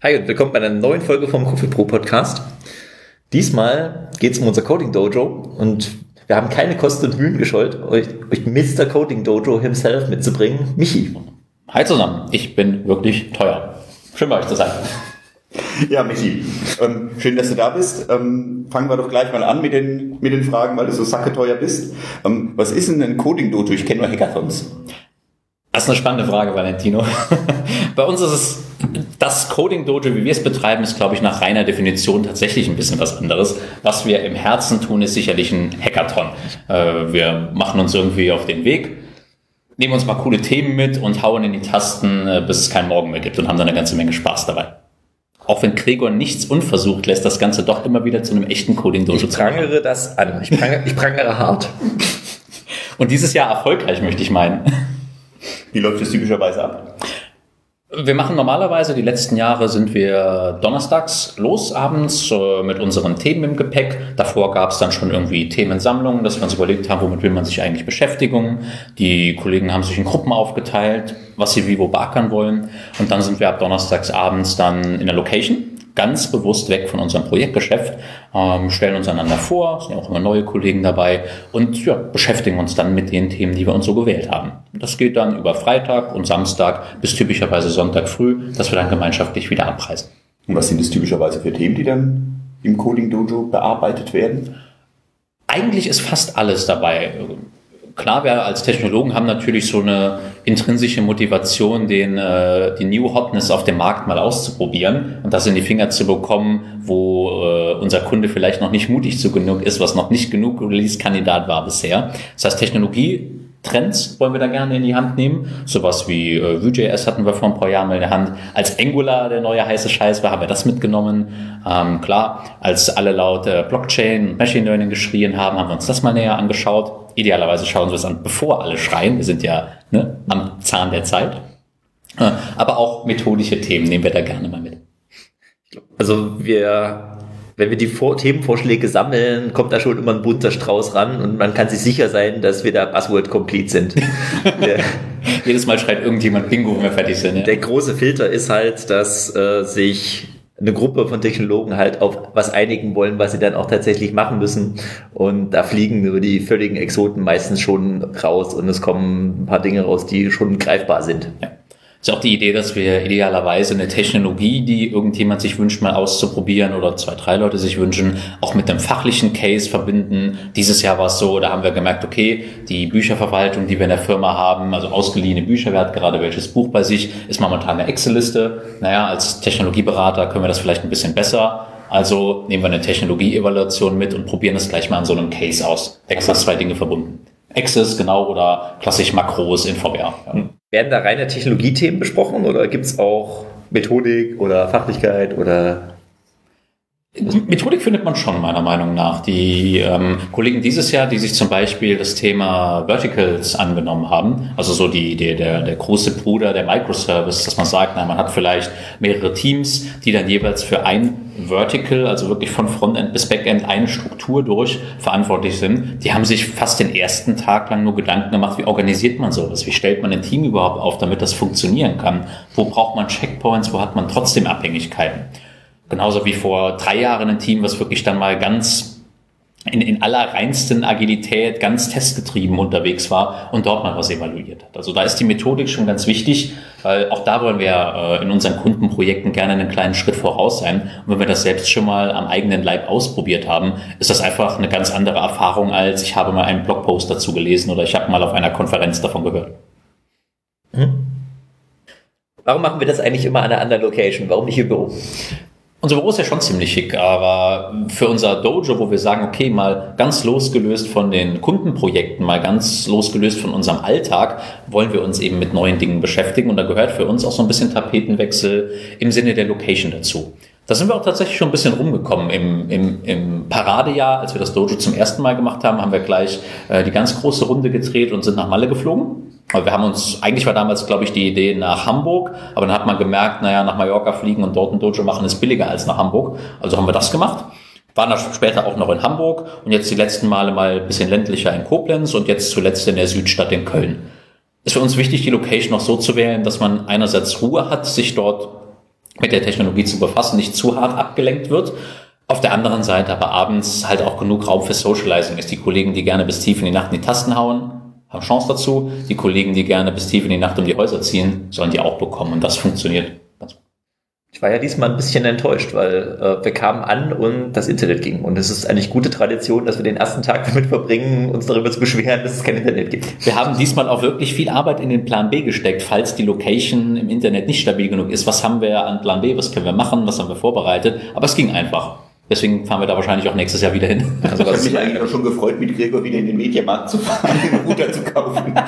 Hi und willkommen bei einer neuen Folge vom Coffee Pro Podcast. Diesmal geht es um unser Coding Dojo und wir haben keine Kosten und Mühen gescheut, euch, euch Mr. Coding Dojo himself mitzubringen, Michi. Hi zusammen, ich bin wirklich teuer. Schön bei euch zu sein. Ja, Michi, ähm, schön, dass du da bist. Ähm, fangen wir doch gleich mal an mit den, mit den Fragen, weil du so sacketeuer bist. Ähm, was ist denn ein Coding Dojo? Ich kenne nur Hackathons. Das ist eine spannende Frage, Valentino. Bei uns ist es, das Coding Dojo, wie wir es betreiben, ist, glaube ich, nach reiner Definition tatsächlich ein bisschen was anderes. Was wir im Herzen tun, ist sicherlich ein Hackathon. Äh, wir machen uns irgendwie auf den Weg, nehmen uns mal coole Themen mit und hauen in die Tasten, äh, bis es keinen Morgen mehr gibt und haben dann eine ganze Menge Spaß dabei. Auch wenn Gregor nichts unversucht lässt, das Ganze doch immer wieder zu einem echten Coding Dojo Ich prangere das an. Ich prangere, ich prangere hart. Und dieses Jahr erfolgreich, möchte ich meinen. Wie läuft das typischerweise ab? Wir machen normalerweise, die letzten Jahre sind wir donnerstags los abends äh, mit unseren Themen im Gepäck. Davor gab es dann schon irgendwie Themensammlungen, dass wir uns überlegt haben, womit will man sich eigentlich beschäftigen. Die Kollegen haben sich in Gruppen aufgeteilt, was sie wie wo bakern wollen. Und dann sind wir ab donnerstags abends dann in der Location ganz bewusst weg von unserem Projektgeschäft, ähm, stellen uns einander vor, sind ja auch immer neue Kollegen dabei und ja, beschäftigen uns dann mit den Themen, die wir uns so gewählt haben. Das geht dann über Freitag und Samstag bis typischerweise Sonntag früh, dass wir dann gemeinschaftlich wieder abreisen. Und was sind es typischerweise für Themen, die dann im Coding Dojo bearbeitet werden? Eigentlich ist fast alles dabei klar, wir als Technologen haben natürlich so eine intrinsische Motivation, den, äh, die New Hotness auf dem Markt mal auszuprobieren und das in die Finger zu bekommen, wo äh, unser Kunde vielleicht noch nicht mutig zu genug ist, was noch nicht genug Release-Kandidat war bisher. Das heißt, Technologie Trends wollen wir da gerne in die Hand nehmen. Sowas wie äh, Vue.js hatten wir vor ein paar Jahren mal in der Hand. Als Angular der neue heiße Scheiß war, haben wir das mitgenommen. Ähm, klar, als alle laut äh, Blockchain und Machine Learning geschrien haben, haben wir uns das mal näher angeschaut. Idealerweise schauen wir es an, bevor alle schreien. Wir sind ja ne, am Zahn der Zeit. Aber auch methodische Themen nehmen wir da gerne mal mit. Also wir wenn wir die Vor Themenvorschläge sammeln, kommt da schon immer ein bunter Strauß ran und man kann sich sicher sein, dass wir da Buzzword complete sind. der, Jedes Mal schreit irgendjemand Bingo, wenn wir fertig sind. Ja. Der große Filter ist halt, dass äh, sich eine Gruppe von Technologen halt auf was einigen wollen, was sie dann auch tatsächlich machen müssen. Und da fliegen nur die völligen Exoten meistens schon raus und es kommen ein paar Dinge raus, die schon greifbar sind. Ja ist auch die Idee, dass wir idealerweise eine Technologie, die irgendjemand sich wünscht, mal auszuprobieren oder zwei, drei Leute sich wünschen, auch mit einem fachlichen Case verbinden. Dieses Jahr war es so, da haben wir gemerkt, okay, die Bücherverwaltung, die wir in der Firma haben, also ausgeliehene Bücher, wer hat gerade welches Buch bei sich, ist momentan eine Excel-Liste. Naja, als Technologieberater können wir das vielleicht ein bisschen besser. Also nehmen wir eine Technologie-Evaluation mit und probieren es gleich mal an so einem Case aus. Extra zwei Dinge verbunden. Access, genau, oder klassisch Makros in VR. Ja. Hm. Werden da reine Technologiethemen besprochen oder gibt es auch Methodik oder Fachlichkeit oder Methodik findet man schon, meiner Meinung nach. Die ähm, Kollegen dieses Jahr, die sich zum Beispiel das Thema Verticals angenommen haben, also so die, die, der, der große Bruder der Microservice, dass man sagt, na, man hat vielleicht mehrere Teams, die dann jeweils für ein Vertical, also wirklich von Frontend bis Backend eine Struktur durch verantwortlich sind. Die haben sich fast den ersten Tag lang nur Gedanken gemacht, wie organisiert man sowas? Wie stellt man ein Team überhaupt auf, damit das funktionieren kann? Wo braucht man Checkpoints? Wo hat man trotzdem Abhängigkeiten? Genauso wie vor drei Jahren ein Team, was wirklich dann mal ganz in, in aller reinsten Agilität, ganz testgetrieben unterwegs war und dort mal was evaluiert hat. Also da ist die Methodik schon ganz wichtig, weil auch da wollen wir äh, in unseren Kundenprojekten gerne einen kleinen Schritt voraus sein. Und wenn wir das selbst schon mal am eigenen Leib ausprobiert haben, ist das einfach eine ganz andere Erfahrung, als ich habe mal einen Blogpost dazu gelesen oder ich habe mal auf einer Konferenz davon gehört. Hm? Warum machen wir das eigentlich immer an einer anderen Location? Warum nicht im Büro? Unser Büro ist ja schon ziemlich schick, aber für unser Dojo, wo wir sagen, okay, mal ganz losgelöst von den Kundenprojekten, mal ganz losgelöst von unserem Alltag, wollen wir uns eben mit neuen Dingen beschäftigen und da gehört für uns auch so ein bisschen Tapetenwechsel im Sinne der Location dazu. Da sind wir auch tatsächlich schon ein bisschen rumgekommen. Im, im, im Paradejahr, als wir das Dojo zum ersten Mal gemacht haben, haben wir gleich äh, die ganz große Runde gedreht und sind nach Malle geflogen. Aber wir haben uns, eigentlich war damals, glaube ich, die Idee nach Hamburg, aber dann hat man gemerkt, naja, nach Mallorca fliegen und dort ein Dojo machen ist billiger als nach Hamburg. Also haben wir das gemacht. Waren dann später auch noch in Hamburg und jetzt die letzten Male mal ein bisschen ländlicher in Koblenz und jetzt zuletzt in der Südstadt in Köln. Ist für uns wichtig, die Location noch so zu wählen, dass man einerseits Ruhe hat, sich dort mit der Technologie zu befassen, nicht zu hart abgelenkt wird. Auf der anderen Seite aber abends halt auch genug Raum für Socializing ist. Die Kollegen, die gerne bis tief in die Nacht in die Tasten hauen, haben Chance dazu. Die Kollegen, die gerne bis tief in die Nacht um die Häuser ziehen, sollen die auch bekommen. Und das funktioniert ich war ja diesmal ein bisschen enttäuscht, weil äh, wir kamen an und das Internet ging. Und es ist eigentlich gute Tradition, dass wir den ersten Tag damit verbringen, uns darüber zu beschweren, dass es kein Internet gibt. Wir haben diesmal auch wirklich viel Arbeit in den Plan B gesteckt, falls die Location im Internet nicht stabil genug ist. Was haben wir an Plan B? Was können wir machen? Was haben wir vorbereitet? Aber es ging einfach. Deswegen fahren wir da wahrscheinlich auch nächstes Jahr wieder hin. Also ich habe mich eigentlich auch schon gefreut, mit Gregor wieder in den Mediamarkt zu fahren, einen Router zu kaufen.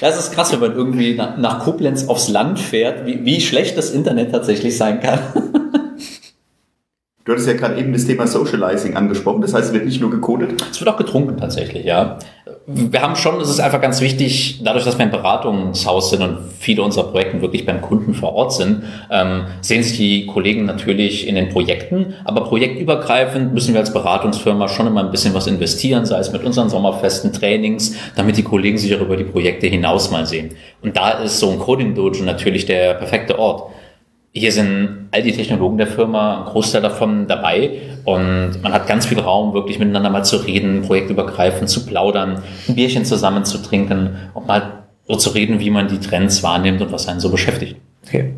Das ist krass, wenn man irgendwie nach, nach Koblenz aufs Land fährt, wie, wie schlecht das Internet tatsächlich sein kann. Du hattest ja gerade eben das Thema Socializing angesprochen. Das heißt, es wird nicht nur gecodet? Es wird auch getrunken tatsächlich, ja. Wir haben schon, es ist einfach ganz wichtig, dadurch, dass wir ein Beratungshaus sind und viele unserer Projekte wirklich beim Kunden vor Ort sind, ähm, sehen sich die Kollegen natürlich in den Projekten, aber projektübergreifend müssen wir als Beratungsfirma schon immer ein bisschen was investieren, sei es mit unseren Sommerfesten, Trainings, damit die Kollegen sich auch über die Projekte hinaus mal sehen. Und da ist so ein Coding Dojo natürlich der perfekte Ort hier sind all die Technologen der Firma, ein Großteil davon dabei und man hat ganz viel Raum, wirklich miteinander mal zu reden, projektübergreifend zu plaudern, ein Bierchen zusammen zu trinken und mal so zu reden, wie man die Trends wahrnimmt und was einen so beschäftigt. Okay.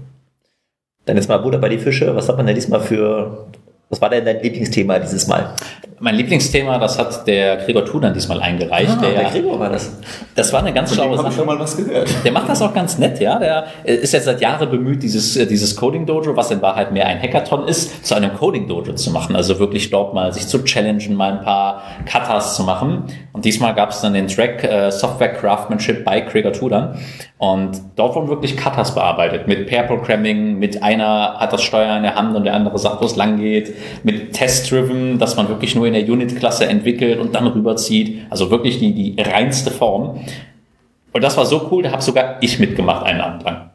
Dann jetzt mal Butter bei die Fische. Was hat man denn diesmal für, was war denn dein Lieblingsthema dieses Mal? Mein Lieblingsthema, das hat der Gregor Thunan diesmal eingereicht. Ah, der, der Gregor war das. Das war eine ganz Von schlaue Sache. Sache. schon mal was gehört. Der macht das auch ganz nett, ja. Der ist jetzt seit Jahren bemüht, dieses, äh, dieses Coding Dojo, was in Wahrheit mehr ein Hackathon ist, zu einem Coding Dojo zu machen. Also wirklich dort mal sich zu challengen, mal ein paar Katas zu machen. Und diesmal gab es dann den Track äh, Software Craftsmanship bei Gregor Tudan. Und dort wurden wirklich Katas bearbeitet. Mit Pair Programming, mit einer hat das Steuer in der Hand und der andere sagt, wo es lang geht. Mit Test-Driven, dass man wirklich nur in der Unit-Klasse entwickelt und dann rüberzieht. Also wirklich die, die reinste Form. Und das war so cool, da habe sogar ich mitgemacht einen Abend lang.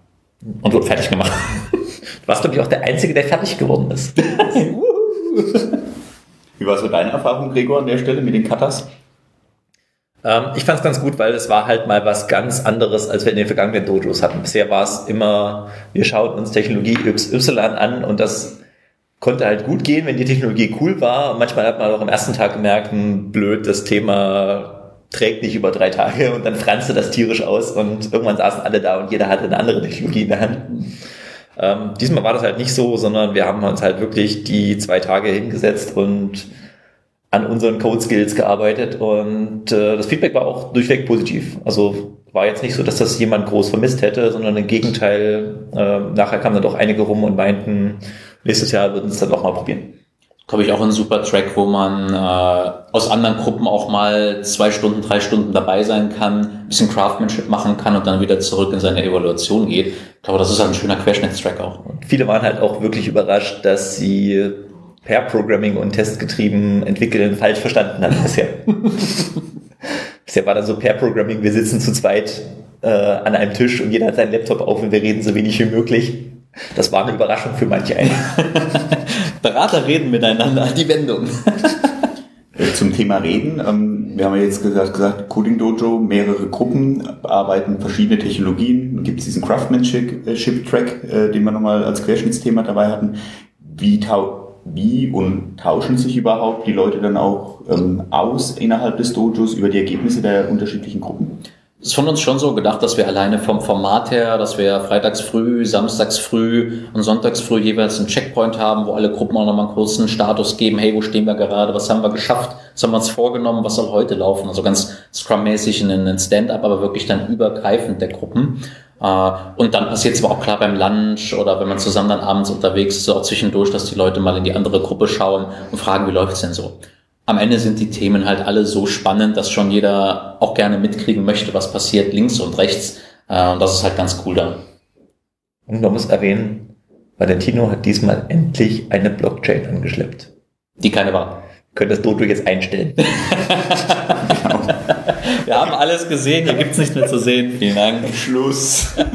Und wurde fertig gemacht. Du warst, glaube ich, auch der Einzige, der fertig geworden ist. Wie war so deine Erfahrung, Gregor, an der Stelle mit den Katas? Ähm, ich fand es ganz gut, weil es war halt mal was ganz anderes, als wir in den vergangenen Dojos hatten. Bisher war es immer, wir schauen uns Technologie XY an und das konnte halt gut gehen, wenn die Technologie cool war. Manchmal hat man auch am ersten Tag gemerkt, hm, blöd, das Thema trägt nicht über drei Tage und dann franzte das tierisch aus und irgendwann saßen alle da und jeder hatte eine andere Technologie in der Hand. Ähm, diesmal war das halt nicht so, sondern wir haben uns halt wirklich die zwei Tage hingesetzt und an unseren Code Skills gearbeitet und äh, das Feedback war auch durchweg positiv. Also war jetzt nicht so, dass das jemand groß vermisst hätte, sondern im Gegenteil, äh, nachher kamen dann doch einige rum und meinten, nächstes Jahr würden sie es dann doch mal probieren. Glaube ich auch ein super Track, wo man äh, aus anderen Gruppen auch mal zwei Stunden, drei Stunden dabei sein kann, ein bisschen Craftsmanship machen kann und dann wieder zurück in seine Evaluation geht. Ich glaube, das ist halt ein schöner Querschnittstrack auch. Und viele waren halt auch wirklich überrascht, dass sie Pair Programming und testgetrieben entwickeln falsch verstanden hatten bisher. bisher war dann so Pair Programming, wir sitzen zu zweit äh, an einem Tisch und jeder hat seinen Laptop auf und wir reden so wenig wie möglich. Das war eine Überraschung für manche. Berater reden miteinander, die Wendung. Äh, Zum Thema Reden. Ähm, wir haben ja jetzt gesagt, gesagt, Coding Dojo, mehrere Gruppen bearbeiten verschiedene Technologien. Dann gibt es diesen Craftsmanship-Track, äh, den wir nochmal als Querschnittsthema dabei hatten. Wie, tau wie und tauschen sich überhaupt die Leute dann auch ähm, aus innerhalb des Dojos über die Ergebnisse der unterschiedlichen Gruppen? Es ist von uns schon so gedacht, dass wir alleine vom Format her, dass wir freitags früh, samstags früh und sonntags früh jeweils einen Checkpoint haben, wo alle Gruppen auch nochmal einen kurzen Status geben, hey, wo stehen wir gerade, was haben wir geschafft, was haben wir uns vorgenommen, was soll heute laufen. Also ganz Scrum-mäßig in einen Stand-up, aber wirklich dann übergreifend der Gruppen. Äh, Und dann passiert es aber auch klar beim Lunch oder wenn man zusammen dann abends unterwegs ist, auch zwischendurch, dass die Leute mal in die andere Gruppe schauen und fragen, wie läuft's denn so am Ende sind die Themen halt alle so spannend, dass schon jeder auch gerne mitkriegen möchte, was passiert links und rechts. Äh, Und das ist halt ganz cool da. Und man muss erwähnen, Valentino hat diesmal endlich eine Blockchain angeschleppt. Die keine war. Können das Dodo jetzt einstellen. Wir haben alles gesehen, hier gibt's nichts mehr zu sehen. Vielen Dank. Schluss.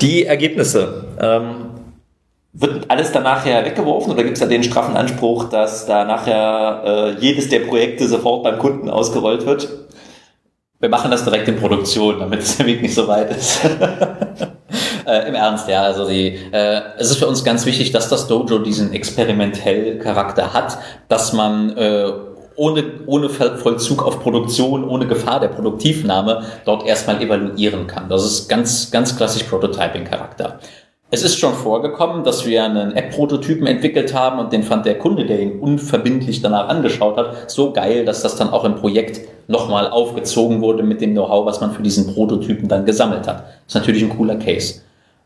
Die Ergebnisse. Ähm, wird alles dann nachher weggeworfen oder gibt es da den straffen Anspruch, dass da nachher äh, jedes der Projekte sofort beim Kunden ausgerollt wird? Wir machen das direkt in Produktion, damit es der Weg nicht so weit ist. äh, Im Ernst, ja. Also die, äh, es ist für uns ganz wichtig, dass das Dojo diesen experimentellen Charakter hat, dass man äh, ohne, ohne Vollzug auf Produktion, ohne Gefahr der Produktivnahme dort erstmal evaluieren kann. Das ist ganz, ganz klassisch Prototyping-Charakter. Es ist schon vorgekommen, dass wir einen App-Prototypen entwickelt haben und den fand der Kunde, der ihn unverbindlich danach angeschaut hat, so geil, dass das dann auch im Projekt nochmal aufgezogen wurde mit dem Know-how, was man für diesen Prototypen dann gesammelt hat. Das ist natürlich ein cooler Case.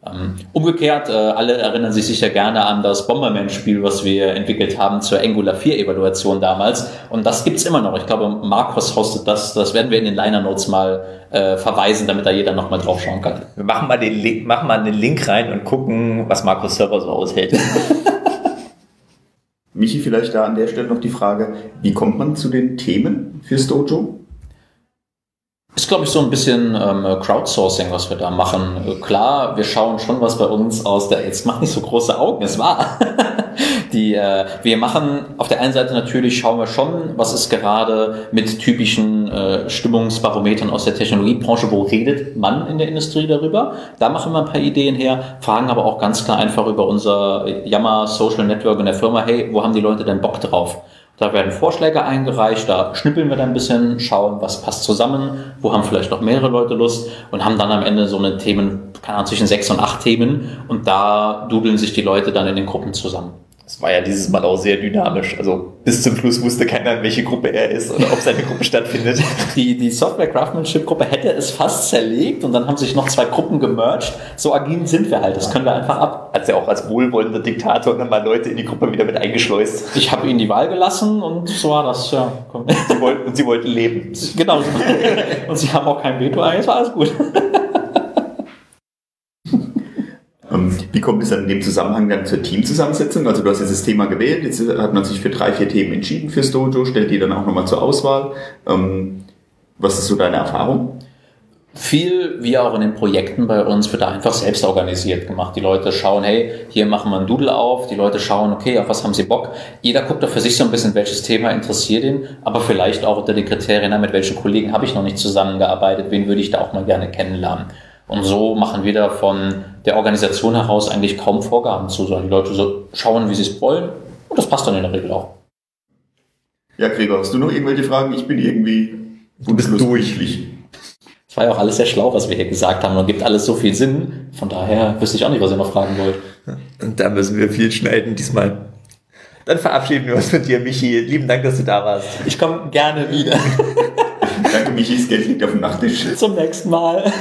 Ähm, umgekehrt, äh, alle erinnern sich sicher gerne an das Bomberman-Spiel, was wir entwickelt haben zur Angular 4-Evaluation damals. Und das gibt's immer noch. Ich glaube, Marcos hostet das. Das werden wir in den Liner Notes mal äh, verweisen, damit da jeder nochmal drauf schauen kann. Wir machen mal den Link, machen mal den Link rein und gucken, was Marcos Server so aushält. Michi, vielleicht da an der Stelle noch die Frage, wie kommt man zu den Themen fürs Dojo? Ist, glaube ich, so ein bisschen ähm, Crowdsourcing, was wir da machen. Klar, wir schauen schon, was bei uns aus der, jetzt macht nicht so große Augen, es war. Die, äh, wir machen auf der einen Seite natürlich, schauen wir schon, was ist gerade mit typischen äh, Stimmungsbarometern aus der Technologiebranche, wo redet man in der Industrie darüber. Da machen wir ein paar Ideen her, fragen aber auch ganz klar einfach über unser Yammer Social Network in der Firma, hey, wo haben die Leute denn Bock drauf? Da werden Vorschläge eingereicht, da schnippeln wir dann ein bisschen, schauen, was passt zusammen, wo haben vielleicht noch mehrere Leute Lust und haben dann am Ende so eine Themen, keine Ahnung, zwischen sechs und acht Themen und da dudeln sich die Leute dann in den Gruppen zusammen. Es war ja dieses Mal auch sehr dynamisch. Also bis zum Schluss wusste keiner, in welche Gruppe er ist oder ob seine Gruppe stattfindet. Die, die Software Craftsmanship Gruppe hätte es fast zerlegt und dann haben sich noch zwei Gruppen gemerged. So agil sind wir halt. Das können wir einfach ab. Hat ja auch als wohlwollender Diktator dann mal Leute in die Gruppe wieder mit eingeschleust. Ich habe ihnen die Wahl gelassen und so war das. Ja. Sie wollten, und sie wollten leben. Genau. Und sie haben auch kein Veto. Eigentlich war alles gut. Ähm, wie kommt es dann in dem Zusammenhang dann zur Teamzusammensetzung? Also du hast jetzt das Thema gewählt, jetzt hat man sich für drei, vier Themen entschieden fürs Dojo, stellt die dann auch nochmal zur Auswahl. Ähm, was ist so deine Erfahrung? Viel, wie auch in den Projekten bei uns, wird da einfach selbst organisiert gemacht. Die Leute schauen, hey, hier machen wir ein Doodle auf. Die Leute schauen, okay, auf was haben sie Bock? Jeder guckt doch für sich so ein bisschen, welches Thema interessiert ihn, aber vielleicht auch unter den Kriterien, mit welchen Kollegen habe ich noch nicht zusammengearbeitet, wen würde ich da auch mal gerne kennenlernen. Und so machen wir da von der Organisation heraus eigentlich kaum Vorgaben zu, sondern die Leute so schauen, wie sie es wollen. Und das passt dann in der Regel auch. Ja, Gregor, hast du noch irgendwelche Fragen? Ich bin irgendwie du bist durchlich. Es war ja auch alles sehr schlau, was wir hier gesagt haben und gibt alles so viel Sinn. Von daher wüsste ich auch nicht, was ihr noch fragen wollt. Und da müssen wir viel schneiden diesmal. Dann verabschieden wir uns mit dir, Michi. Lieben Dank, dass du da warst. Ich komme gerne wieder. Danke, Michi. Das Geld liegt auf dem Nachttisch. Zum nächsten Mal.